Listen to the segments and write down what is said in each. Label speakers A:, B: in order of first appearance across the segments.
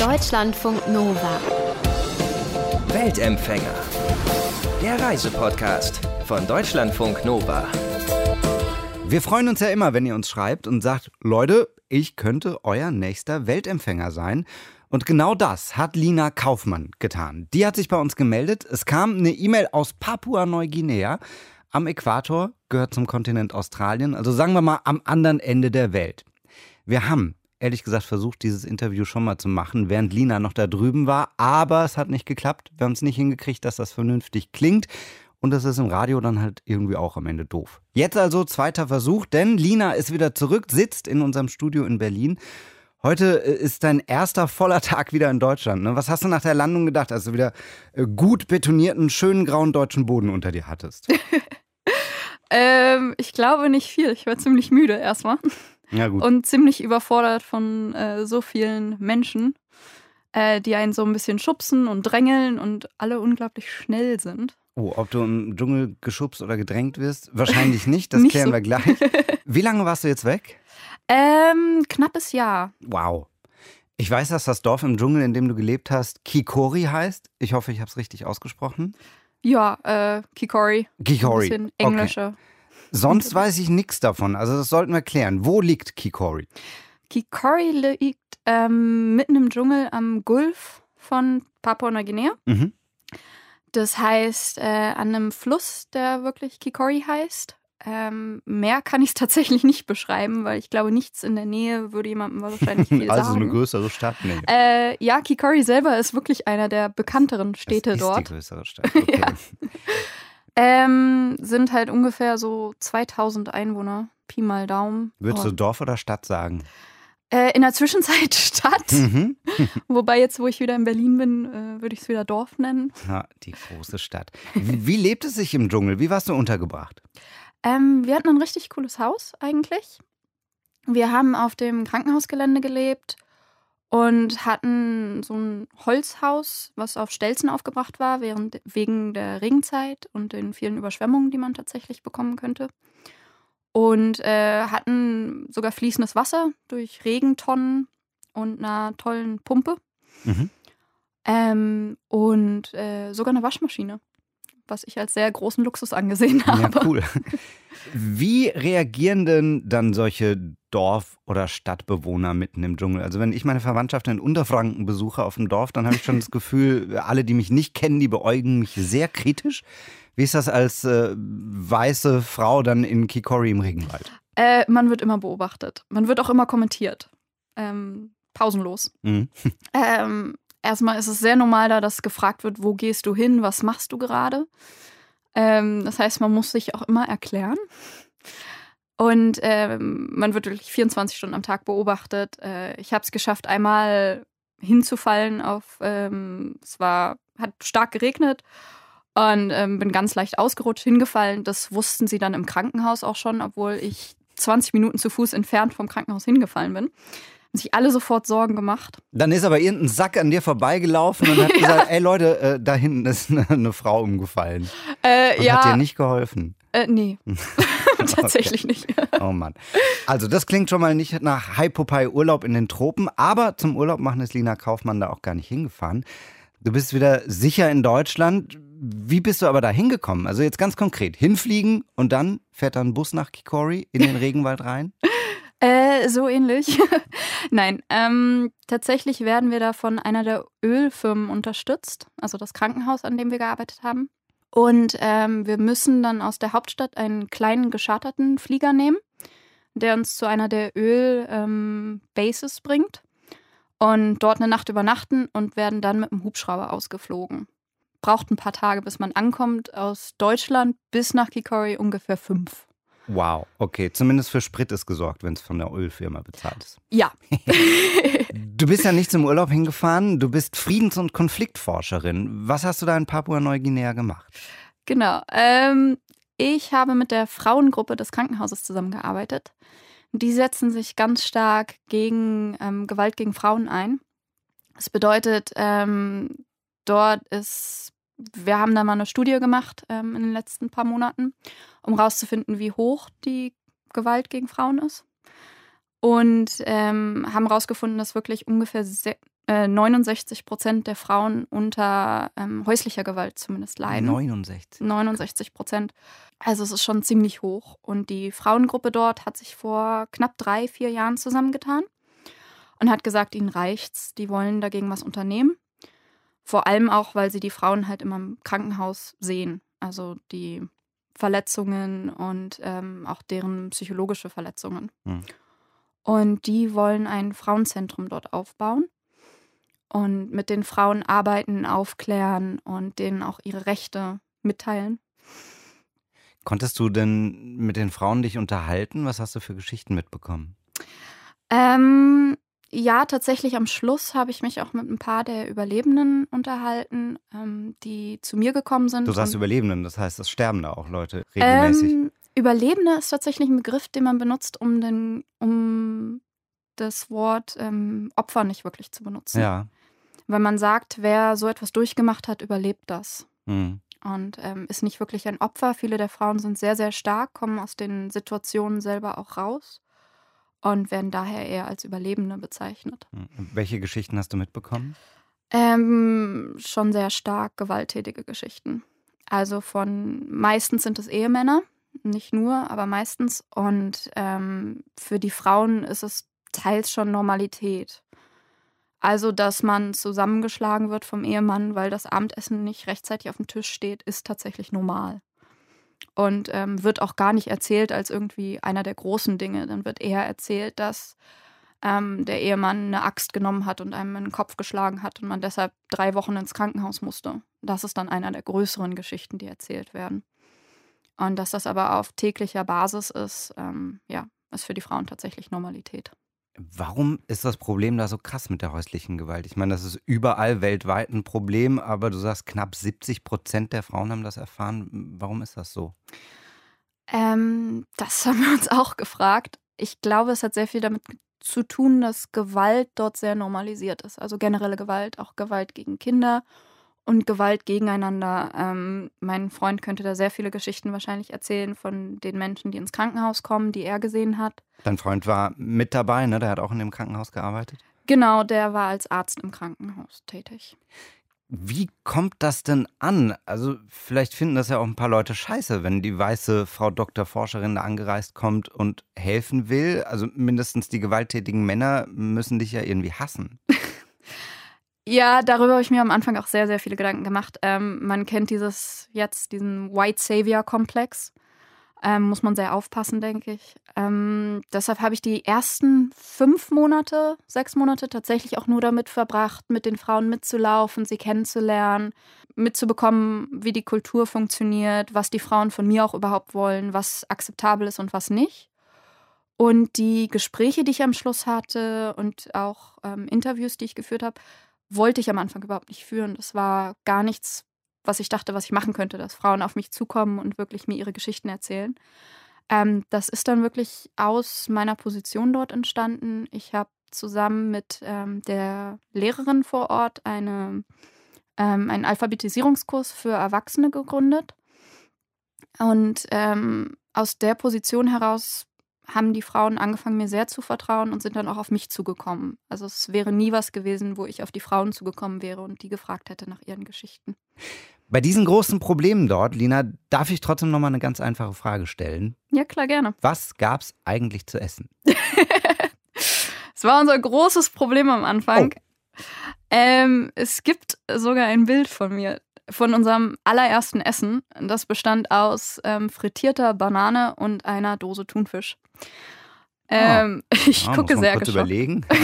A: Deutschlandfunk Nova.
B: Weltempfänger. Der Reisepodcast von Deutschlandfunk Nova.
C: Wir freuen uns ja immer, wenn ihr uns schreibt und sagt, Leute, ich könnte euer nächster Weltempfänger sein. Und genau das hat Lina Kaufmann getan. Die hat sich bei uns gemeldet. Es kam eine E-Mail aus Papua-Neuguinea. Am Äquator gehört zum Kontinent Australien, also sagen wir mal am anderen Ende der Welt. Wir haben ehrlich gesagt versucht, dieses Interview schon mal zu machen, während Lina noch da drüben war, aber es hat nicht geklappt. Wir haben es nicht hingekriegt, dass das vernünftig klingt. Und das ist im Radio dann halt irgendwie auch am Ende doof. Jetzt also zweiter Versuch, denn Lina ist wieder zurück, sitzt in unserem Studio in Berlin. Heute äh, ist dein erster voller Tag wieder in Deutschland. Ne? Was hast du nach der Landung gedacht, als du wieder äh, gut betonierten, schönen grauen deutschen Boden unter dir hattest?
D: ähm, ich glaube nicht viel. Ich war ziemlich müde erstmal.
C: Ja.
D: Und ziemlich überfordert von äh, so vielen Menschen, äh, die einen so ein bisschen schubsen und drängeln und alle unglaublich schnell sind.
C: Oh, ob du im Dschungel geschubst oder gedrängt wirst? Wahrscheinlich nicht, das
D: Nicht
C: klären
D: so.
C: wir gleich. Wie lange warst du jetzt weg?
D: Ähm, knappes Jahr.
C: Wow. Ich weiß, dass das Dorf im Dschungel, in dem du gelebt hast, Kikori heißt. Ich hoffe, ich habe es richtig ausgesprochen.
D: Ja, äh, Kikori.
C: Kikori.
D: Ein bisschen
C: Okay. Sonst weiß ich nichts davon. Also das sollten wir klären. Wo liegt Kikori?
D: Kikori liegt ähm, mitten im Dschungel am Gulf von Papua-Neuguinea.
C: Mhm.
D: Das heißt, äh, an einem Fluss, der wirklich Kikori heißt. Ähm, mehr kann ich es tatsächlich nicht beschreiben, weil ich glaube, nichts in der Nähe würde jemandem wahrscheinlich viel
C: Also so
D: sagen.
C: eine größere Stadt? Nee.
D: Äh, ja, Kikori selber ist wirklich einer der bekannteren Städte
C: das ist
D: dort.
C: die größere Stadt. Okay.
D: Ähm, sind halt ungefähr so 2000 Einwohner, Pi mal Daumen.
C: Würdest du. Dorf oder Stadt sagen?
D: Äh, in der Zwischenzeit Stadt,
C: Mhm.
D: wobei jetzt, wo ich wieder in Berlin bin, äh, würde ich es wieder Dorf nennen.
C: Ja, die große Stadt. Wie, wie lebt es sich im Dschungel? Wie warst du untergebracht?
D: Ähm, wir hatten ein richtig cooles Haus eigentlich. Wir haben auf dem Krankenhausgelände gelebt und hatten so ein Holzhaus, was auf Stelzen aufgebracht war, während, wegen der Regenzeit und den vielen Überschwemmungen, die man tatsächlich bekommen könnte. Und äh, hatten sogar fließendes Wasser durch Regentonnen und einer tollen Pumpe.
C: Mhm.
D: Ähm, und äh, sogar eine Waschmaschine, was ich als sehr großen Luxus angesehen habe.
C: Ja, cool. Wie reagieren denn dann solche Dorf- oder Stadtbewohner mitten im Dschungel? Also wenn ich meine Verwandtschaft in Unterfranken besuche auf dem Dorf, dann habe ich schon das Gefühl, alle, die mich nicht kennen, die beäugen mich sehr kritisch. Wie ist das als äh, weiße Frau dann in Kikori im Regenwald?
D: Äh, man wird immer beobachtet. Man wird auch immer kommentiert. Ähm, pausenlos.
C: Mhm.
D: Ähm, erstmal ist es sehr normal da, dass gefragt wird, wo gehst du hin, was machst du gerade? Ähm, das heißt, man muss sich auch immer erklären. Und ähm, man wird wirklich 24 Stunden am Tag beobachtet. Äh, ich habe es geschafft, einmal hinzufallen auf, ähm, es war, hat stark geregnet und ähm, bin ganz leicht ausgerutscht, hingefallen. Das wussten sie dann im Krankenhaus auch schon, obwohl ich 20 Minuten zu Fuß entfernt vom Krankenhaus hingefallen bin. Haben sich alle sofort Sorgen gemacht.
C: Dann ist aber irgendein Sack an dir vorbeigelaufen und hat gesagt, ey Leute, äh, da hinten ist eine, eine Frau umgefallen.
D: Äh,
C: Und
D: ja,
C: hat dir nicht geholfen.
D: Äh, nee. Tatsächlich nicht.
C: Oh Mann. Also das klingt schon mal nicht nach Hypopai Urlaub in den Tropen, aber zum Urlaub machen ist Lina Kaufmann da auch gar nicht hingefahren. Du bist wieder sicher in Deutschland. Wie bist du aber da hingekommen? Also jetzt ganz konkret, hinfliegen und dann fährt da ein Bus nach Kikori in den Regenwald rein?
D: Äh, so ähnlich. Nein, ähm, tatsächlich werden wir da von einer der Ölfirmen unterstützt, also das Krankenhaus, an dem wir gearbeitet haben. Und ähm, wir müssen dann aus der Hauptstadt einen kleinen gescharterten Flieger nehmen, der uns zu einer der Öl-Bases ähm, bringt und dort eine Nacht übernachten und werden dann mit dem Hubschrauber ausgeflogen. Braucht ein paar Tage, bis man ankommt. Aus Deutschland bis nach Kikori ungefähr fünf.
C: Wow, okay. Zumindest für Sprit ist gesorgt, wenn es von der Ölfirma bezahlt ist.
D: Ja,
C: Du bist ja nicht zum Urlaub hingefahren, du bist Friedens- und Konfliktforscherin. Was hast du da in Papua-Neuguinea gemacht?
D: Genau. Ähm, ich habe mit der Frauengruppe des Krankenhauses zusammengearbeitet. Die setzen sich ganz stark gegen ähm, Gewalt gegen Frauen ein. Das bedeutet, ähm, dort ist, wir haben da mal eine Studie gemacht ähm, in den letzten paar Monaten, um herauszufinden, wie hoch die Gewalt gegen Frauen ist. Und ähm, haben herausgefunden, dass wirklich ungefähr äh, 69 Prozent der Frauen unter ähm, häuslicher Gewalt zumindest leiden.
C: 69.
D: 69 Prozent. Also es ist schon ziemlich hoch. Und die Frauengruppe dort hat sich vor knapp drei, vier Jahren zusammengetan und hat gesagt, ihnen reicht's. Die wollen dagegen was unternehmen. Vor allem auch, weil sie die Frauen halt immer im Krankenhaus sehen. Also die Verletzungen und ähm, auch deren psychologische Verletzungen.
C: Hm.
D: Und die wollen ein Frauenzentrum dort aufbauen und mit den Frauen arbeiten, aufklären und denen auch ihre Rechte mitteilen.
C: Konntest du denn mit den Frauen dich unterhalten? Was hast du für Geschichten mitbekommen?
D: Ähm, ja, tatsächlich am Schluss habe ich mich auch mit ein paar der Überlebenden unterhalten, ähm, die zu mir gekommen sind.
C: Du sagst Überlebenden, das heißt, es sterben da auch Leute regelmäßig.
D: Ähm, Überlebende ist tatsächlich ein Begriff, den man benutzt, um, den, um das Wort ähm, Opfer nicht wirklich zu benutzen.
C: ja.
D: Weil man sagt, wer so etwas durchgemacht hat, überlebt das.
C: Hm.
D: Und ähm, ist nicht wirklich ein Opfer. Viele der Frauen sind sehr, sehr stark, kommen aus den Situationen selber auch raus und werden daher eher als Überlebende bezeichnet.
C: Hm. Welche Geschichten hast du mitbekommen?
D: Ähm, schon sehr stark gewalttätige Geschichten. Also von meistens sind es Ehemänner, nicht nur, aber meistens. Und ähm, für die Frauen ist es teils schon Normalität. Also, dass man zusammengeschlagen wird vom Ehemann, weil das Abendessen nicht rechtzeitig auf dem Tisch steht, ist tatsächlich normal. Und ähm, wird auch gar nicht erzählt als irgendwie einer der großen Dinge. Dann wird eher erzählt, dass ähm, der Ehemann eine Axt genommen hat und einem in den Kopf geschlagen hat und man deshalb drei Wochen ins Krankenhaus musste. Das ist dann einer der größeren Geschichten, die erzählt werden. Und dass das aber auf täglicher Basis ist, ähm, ja, ist für die Frauen tatsächlich Normalität.
C: Warum ist das Problem da so krass mit der häuslichen Gewalt? Ich meine, das ist überall weltweit ein Problem, aber du sagst, knapp 70 Prozent der Frauen haben das erfahren. Warum ist das so?
D: Ähm, das haben wir uns auch gefragt. Ich glaube, es hat sehr viel damit zu tun, dass Gewalt dort sehr normalisiert ist. Also generelle Gewalt, auch Gewalt gegen Kinder und Gewalt gegeneinander. Ähm, mein Freund könnte da sehr viele Geschichten wahrscheinlich erzählen von den Menschen, die ins Krankenhaus kommen, die er gesehen hat.
C: Dein Freund war mit dabei, ne? Der hat auch in dem Krankenhaus gearbeitet.
D: Genau, der war als Arzt im Krankenhaus tätig.
C: Wie kommt das denn an? Also, vielleicht finden das ja auch ein paar Leute scheiße, wenn die weiße Frau Dr. Forscherin da angereist kommt und helfen will. Also, mindestens die gewalttätigen Männer müssen dich ja irgendwie hassen.
D: Ja, darüber habe ich mir am Anfang auch sehr, sehr viele Gedanken gemacht. Ähm, man kennt dieses jetzt, diesen White Savior-Komplex. Ähm, muss man sehr aufpassen, denke ich. Ähm, deshalb habe ich die ersten fünf Monate, sechs Monate tatsächlich auch nur damit verbracht, mit den Frauen mitzulaufen, sie kennenzulernen, mitzubekommen, wie die Kultur funktioniert, was die Frauen von mir auch überhaupt wollen, was akzeptabel ist und was nicht. Und die Gespräche, die ich am Schluss hatte und auch ähm, Interviews, die ich geführt habe, wollte ich am Anfang überhaupt nicht führen. Das war gar nichts, was ich dachte, was ich machen könnte, dass Frauen auf mich zukommen und wirklich mir ihre Geschichten erzählen. Ähm, das ist dann wirklich aus meiner Position dort entstanden. Ich habe zusammen mit ähm, der Lehrerin vor Ort eine, ähm, einen Alphabetisierungskurs für Erwachsene gegründet. Und ähm, aus der Position heraus haben die Frauen angefangen, mir sehr zu vertrauen und sind dann auch auf mich zugekommen. Also es wäre nie was gewesen, wo ich auf die Frauen zugekommen wäre und die gefragt hätte nach ihren Geschichten.
C: Bei diesen großen Problemen dort, Lina, darf ich trotzdem noch mal eine ganz einfache Frage stellen.
D: Ja, klar, gerne.
C: Was gab's eigentlich zu essen?
D: Es war unser großes Problem am Anfang. Ähm, es gibt sogar ein Bild von mir, von unserem allerersten Essen. Das bestand aus ähm, frittierter Banane und einer Dose Thunfisch. Ähm, ich
C: Ah,
D: gucke
C: muss man
D: sehr
C: kurz
D: geschockt.
C: überlegen.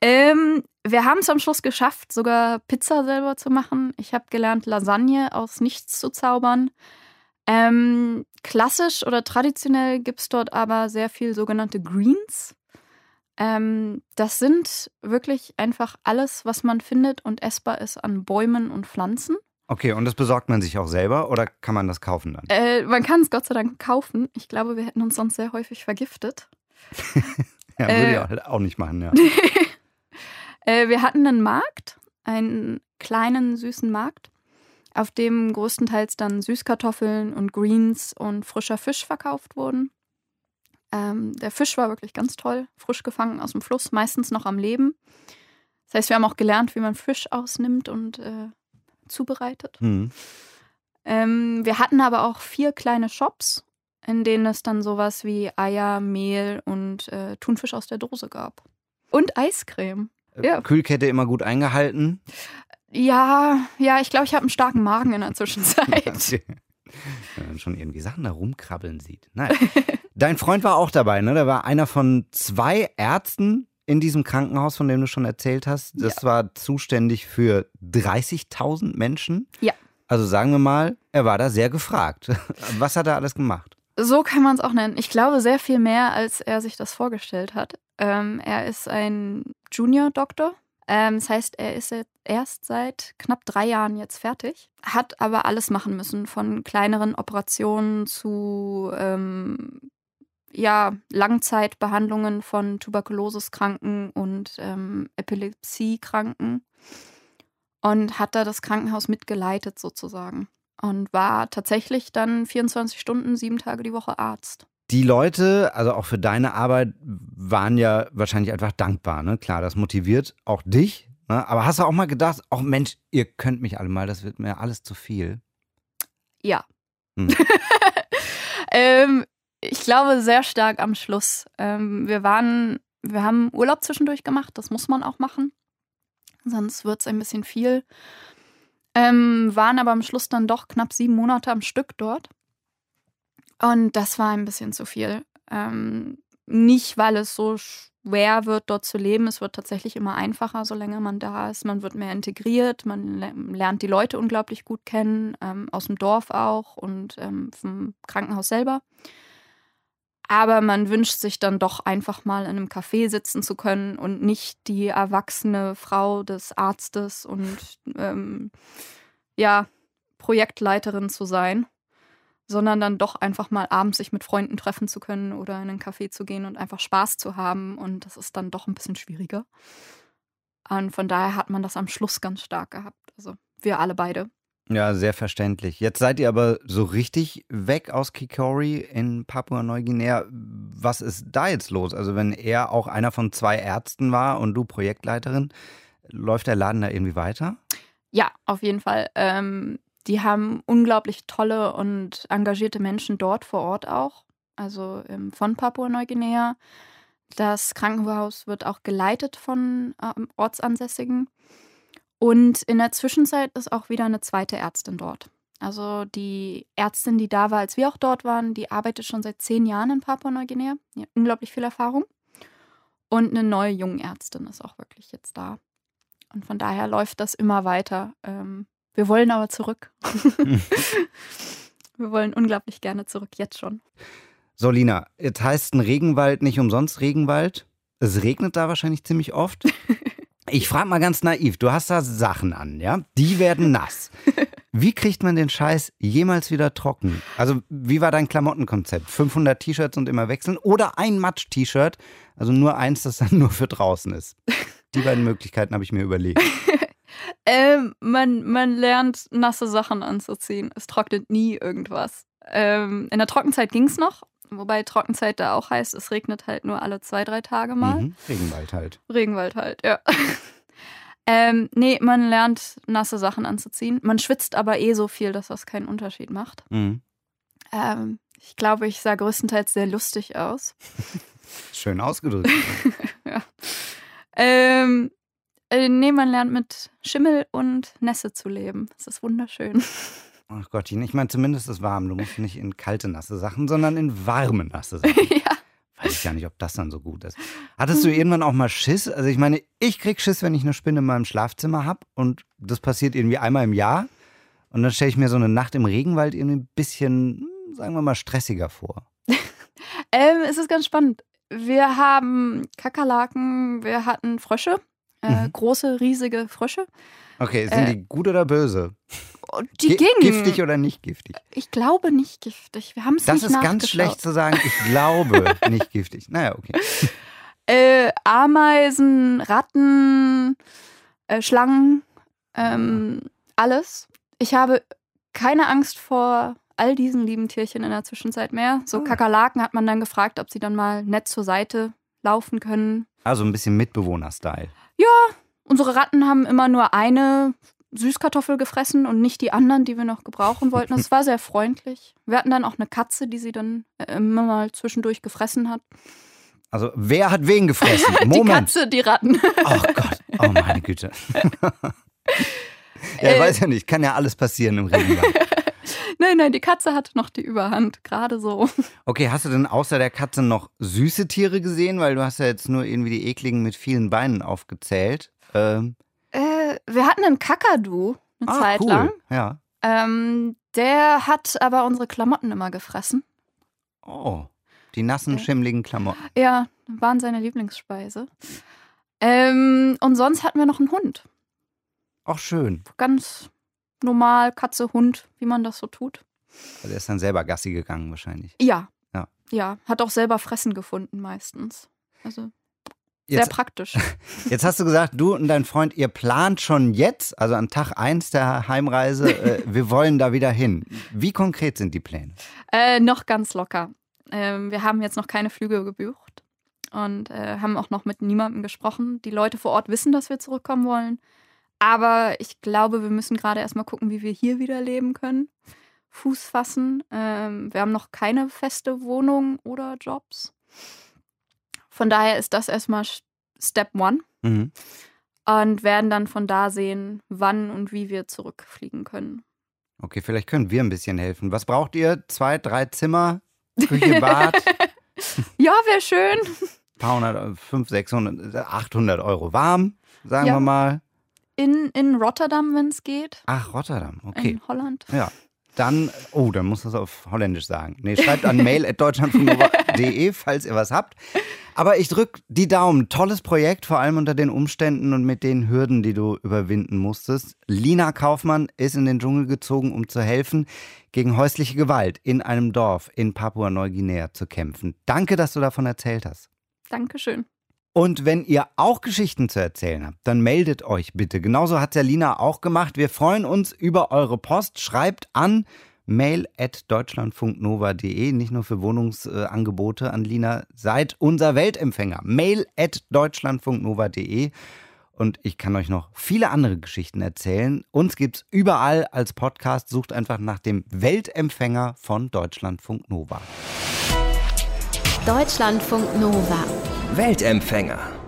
D: Ähm, wir haben es am Schluss geschafft, sogar Pizza selber zu machen. Ich habe gelernt, Lasagne aus nichts zu zaubern. Ähm, klassisch oder traditionell gibt es dort aber sehr viel sogenannte Greens. Ähm, das sind wirklich einfach alles, was man findet und essbar ist an Bäumen und Pflanzen.
C: Okay, und das besorgt man sich auch selber oder kann man das kaufen dann?
D: Äh, man kann es Gott sei Dank kaufen. Ich glaube, wir hätten uns sonst sehr häufig vergiftet.
C: Ja, würde
D: äh,
C: ich auch, auch nicht machen, ja.
D: Äh, wir hatten einen Markt, einen kleinen, süßen Markt, auf dem größtenteils dann Süßkartoffeln und Greens und frischer Fisch verkauft wurden. Ähm, der Fisch war wirklich ganz toll, frisch gefangen aus dem Fluss, meistens noch am Leben. Das heißt, wir haben auch gelernt, wie man Fisch ausnimmt und äh, zubereitet.
C: Hm.
D: Ähm, wir hatten aber auch vier kleine Shops, in denen es dann sowas wie Eier, Mehl und äh, Thunfisch aus der Dose gab. Und Eiscreme. Ja.
C: Kühlkette immer gut eingehalten.
D: Ja, ja, ich glaube, ich habe einen starken Magen in der Zwischenzeit.
C: Okay. Wenn man schon irgendwie Sachen da rumkrabbeln sieht. Nein. Dein Freund war auch dabei, ne? Der war einer von zwei Ärzten in diesem Krankenhaus, von dem du schon erzählt hast. Das war zuständig für 30.000 Menschen.
D: Ja.
C: Also sagen wir mal, er war da sehr gefragt. Was hat er alles gemacht?
D: So kann man es auch nennen. Ich glaube sehr viel mehr, als er sich das vorgestellt hat. Ähm, er ist ein Junior-Doktor. Ähm, das heißt, er ist jetzt erst seit knapp drei Jahren jetzt fertig, hat aber alles machen müssen, von kleineren Operationen zu ähm, ja, Langzeitbehandlungen von Tuberkuloseskranken und ähm, Epilepsiekranken und hat da das Krankenhaus mitgeleitet sozusagen und war tatsächlich dann 24 Stunden, sieben Tage die Woche Arzt.
C: Die Leute, also auch für deine Arbeit, waren ja wahrscheinlich einfach dankbar. Ne? Klar, das motiviert auch dich. Ne? Aber hast du auch mal gedacht, ach Mensch, ihr könnt mich alle mal, das wird mir alles zu viel.
D: Ja.
C: Hm.
D: ähm, ich glaube sehr stark am Schluss. Ähm, wir waren, wir haben Urlaub zwischendurch gemacht, das muss man auch machen. Sonst wird es ein bisschen viel. Ähm, waren aber am Schluss dann doch knapp sieben Monate am Stück dort. Und das war ein bisschen zu viel. Ähm, nicht, weil es so schwer wird, dort zu leben. Es wird tatsächlich immer einfacher, solange man da ist. Man wird mehr integriert, man lernt die Leute unglaublich gut kennen, ähm, aus dem Dorf auch und ähm, vom Krankenhaus selber. Aber man wünscht sich dann doch einfach mal in einem Café sitzen zu können und nicht die erwachsene Frau des Arztes und ähm, ja, Projektleiterin zu sein, sondern dann doch einfach mal abends sich mit Freunden treffen zu können oder in einen Café zu gehen und einfach Spaß zu haben. Und das ist dann doch ein bisschen schwieriger. Und von daher hat man das am Schluss ganz stark gehabt. Also wir alle beide.
C: Ja, sehr verständlich. Jetzt seid ihr aber so richtig weg aus Kikori in Papua-Neuguinea. Was ist da jetzt los? Also wenn er auch einer von zwei Ärzten war und du Projektleiterin, läuft der Laden da irgendwie weiter?
D: Ja, auf jeden Fall. Ähm, die haben unglaublich tolle und engagierte Menschen dort vor Ort auch, also ähm, von Papua-Neuguinea. Das Krankenhaus wird auch geleitet von ähm, Ortsansässigen. Und in der Zwischenzeit ist auch wieder eine zweite Ärztin dort. Also die Ärztin, die da war, als wir auch dort waren, die arbeitet schon seit zehn Jahren in Papua-Neuguinea. Die hat unglaublich viel Erfahrung. Und eine neue Jungärztin ist auch wirklich jetzt da. Und von daher läuft das immer weiter. Ähm, wir wollen aber zurück. wir wollen unglaublich gerne zurück, jetzt schon.
C: So, Lina, jetzt heißt ein Regenwald nicht umsonst Regenwald. Es regnet da wahrscheinlich ziemlich oft. Ich frage mal ganz naiv, du hast da Sachen an, ja? Die werden nass. Wie kriegt man den Scheiß jemals wieder trocken? Also, wie war dein Klamottenkonzept? 500 T-Shirts und immer wechseln oder ein Matsch-T-Shirt, also nur eins, das dann nur für draußen ist? Die beiden Möglichkeiten habe ich mir überlegt.
D: ähm, man, man lernt, nasse Sachen anzuziehen. Es trocknet nie irgendwas. Ähm, in der Trockenzeit ging es noch, wobei Trockenzeit da auch heißt, es regnet halt nur alle zwei, drei Tage mal.
C: Mhm. Regenwald halt.
D: Regenwald halt, ja. ähm, nee, man lernt, nasse Sachen anzuziehen. Man schwitzt aber eh so viel, dass das keinen Unterschied macht.
C: Mhm.
D: Ähm, ich glaube, ich sah größtenteils sehr lustig aus.
C: Schön ausgedrückt.
D: ja. Ähm, äh, nee, man lernt mit Schimmel und Nässe zu leben. Das ist wunderschön.
C: Ach Gottchen, ich meine, zumindest ist es warm. Du musst nicht in kalte, nasse Sachen, sondern in warme, nasse Sachen.
D: ja.
C: Weiß ich gar nicht, ob das dann so gut ist. Hattest du irgendwann auch mal Schiss? Also ich meine, ich krieg Schiss, wenn ich eine Spinne in meinem Schlafzimmer habe und das passiert irgendwie einmal im Jahr. Und dann stelle ich mir so eine Nacht im Regenwald irgendwie ein bisschen, sagen wir mal, stressiger vor.
D: ähm, es ist ganz spannend. Wir haben Kakerlaken, wir hatten Frösche, äh,
C: Mhm.
D: große, riesige Frösche.
C: Okay, sind
D: Äh,
C: die gut oder böse?
D: Die
C: Gi-
D: gingen.
C: Giftig oder nicht giftig?
D: Ich glaube nicht giftig. Wir haben es
C: Das
D: nicht
C: ist ganz schlecht zu sagen, ich glaube nicht giftig. Naja, okay.
D: Äh, Ameisen, Ratten, äh, Schlangen, ähm, alles. Ich habe keine Angst vor all diesen lieben Tierchen in der Zwischenzeit mehr. So
C: Ah.
D: Kakerlaken hat man dann gefragt, ob sie dann mal nett zur Seite laufen können.
C: Also ein bisschen Mitbewohner-Style.
D: unsere Ratten haben immer nur eine Süßkartoffel gefressen und nicht die anderen, die wir noch gebrauchen wollten. Das war sehr freundlich. Wir hatten dann auch eine Katze, die sie dann äh, immer mal zwischendurch gefressen hat.
C: Also, wer hat wen gefressen?
D: Die
C: Moment.
D: Katze, die Ratten.
C: Oh Gott, oh meine Güte. ja, ich
D: Äh.
C: weiß ja nicht, kann ja alles passieren im Regenwald.
D: nein, nein, die Katze hatte noch die Überhand, gerade so.
C: Okay, hast du denn außer der Katze noch süße Tiere gesehen? Weil du hast ja jetzt nur irgendwie die ekligen mit vielen Beinen aufgezählt. Ähm,
D: Äh, wir hatten einen Kakadu eine
C: ah,
D: Zeit
C: cool.
D: lang.
C: Ja.
D: Ähm, der hat aber unsere Klamotten immer gefressen.
C: Oh, die nassen,
D: Ja.
C: schimmligen Klamotten.
D: Ja, waren seine Lieblingsspeise. Ähm, und sonst hatten wir noch einen Hund.
C: Auch schön.
D: Ganz normal, Katze, Hund, wie man das so tut.
C: Also er ist dann selber Gassi gegangen wahrscheinlich.
D: Ja.
C: Ja.
D: Ja, hat auch selber Fressen gefunden meistens. Also sehr
C: Jetzt,
D: praktisch.
C: jetzt hast du gesagt, du und dein Freund, ihr plant schon jetzt, also an Tag 1 der Heimreise, äh, wir wollen da wieder hin. Wie konkret sind die Pläne?
D: äh, noch ganz locker. Ähm, wir haben jetzt noch keine Flüge gebucht und äh, haben auch noch mit niemandem gesprochen. Die Leute vor Ort wissen, dass wir zurückkommen wollen. Aber ich glaube, wir müssen gerade erstmal gucken, wie wir hier wieder leben können. Fuß fassen. Ähm, wir haben noch keine feste Wohnung oder Jobs. Von daher ist das erstmal Step One
C: Mhm.
D: und werden dann von da sehen, wann und wie wir zurückfliegen können.
C: Okay, vielleicht können wir ein bisschen helfen. Was braucht ihr? Zwei, drei Zimmer, Küche, Bad,
D: Ja, wäre schön.
C: paar hundert, fünf, 600, 800 Euro warm, sagen
D: Ja.
C: wir mal.
D: In, in Rotterdam, wenn es geht.
C: Ach, Rotterdam, okay.
D: In Holland.
C: Ja. Dann, oh, dann muss das auf Holländisch sagen. Nee, schreibt an mail.deutschlandfunknova.de, falls ihr was habt. Aber ich drück die Daumen. Tolles Projekt, vor allem unter den Umständen und mit den Hürden, die du überwinden musstest. Lina Kaufmann ist in den Dschungel gezogen, um zu helfen, gegen häusliche Gewalt in einem Dorf in Papua-Neuguinea zu kämpfen. Danke, dass du davon erzählt hast.
D: Dankeschön.
C: Und wenn ihr auch Geschichten zu erzählen habt, dann meldet euch bitte. Genauso hat Lina auch gemacht. Wir freuen uns über eure Post. Schreibt an mail.deutschlandfunknova.de, nicht nur für Wohnungsangebote an Lina. Seid unser Weltempfänger. mail.deutschlandfunknova.de. Und ich kann euch noch viele andere Geschichten erzählen. Uns gibt's überall als Podcast. Sucht einfach nach dem Weltempfänger von Deutschlandfunk Nova.
A: Deutschlandfunk Nova.
B: Weltempfänger.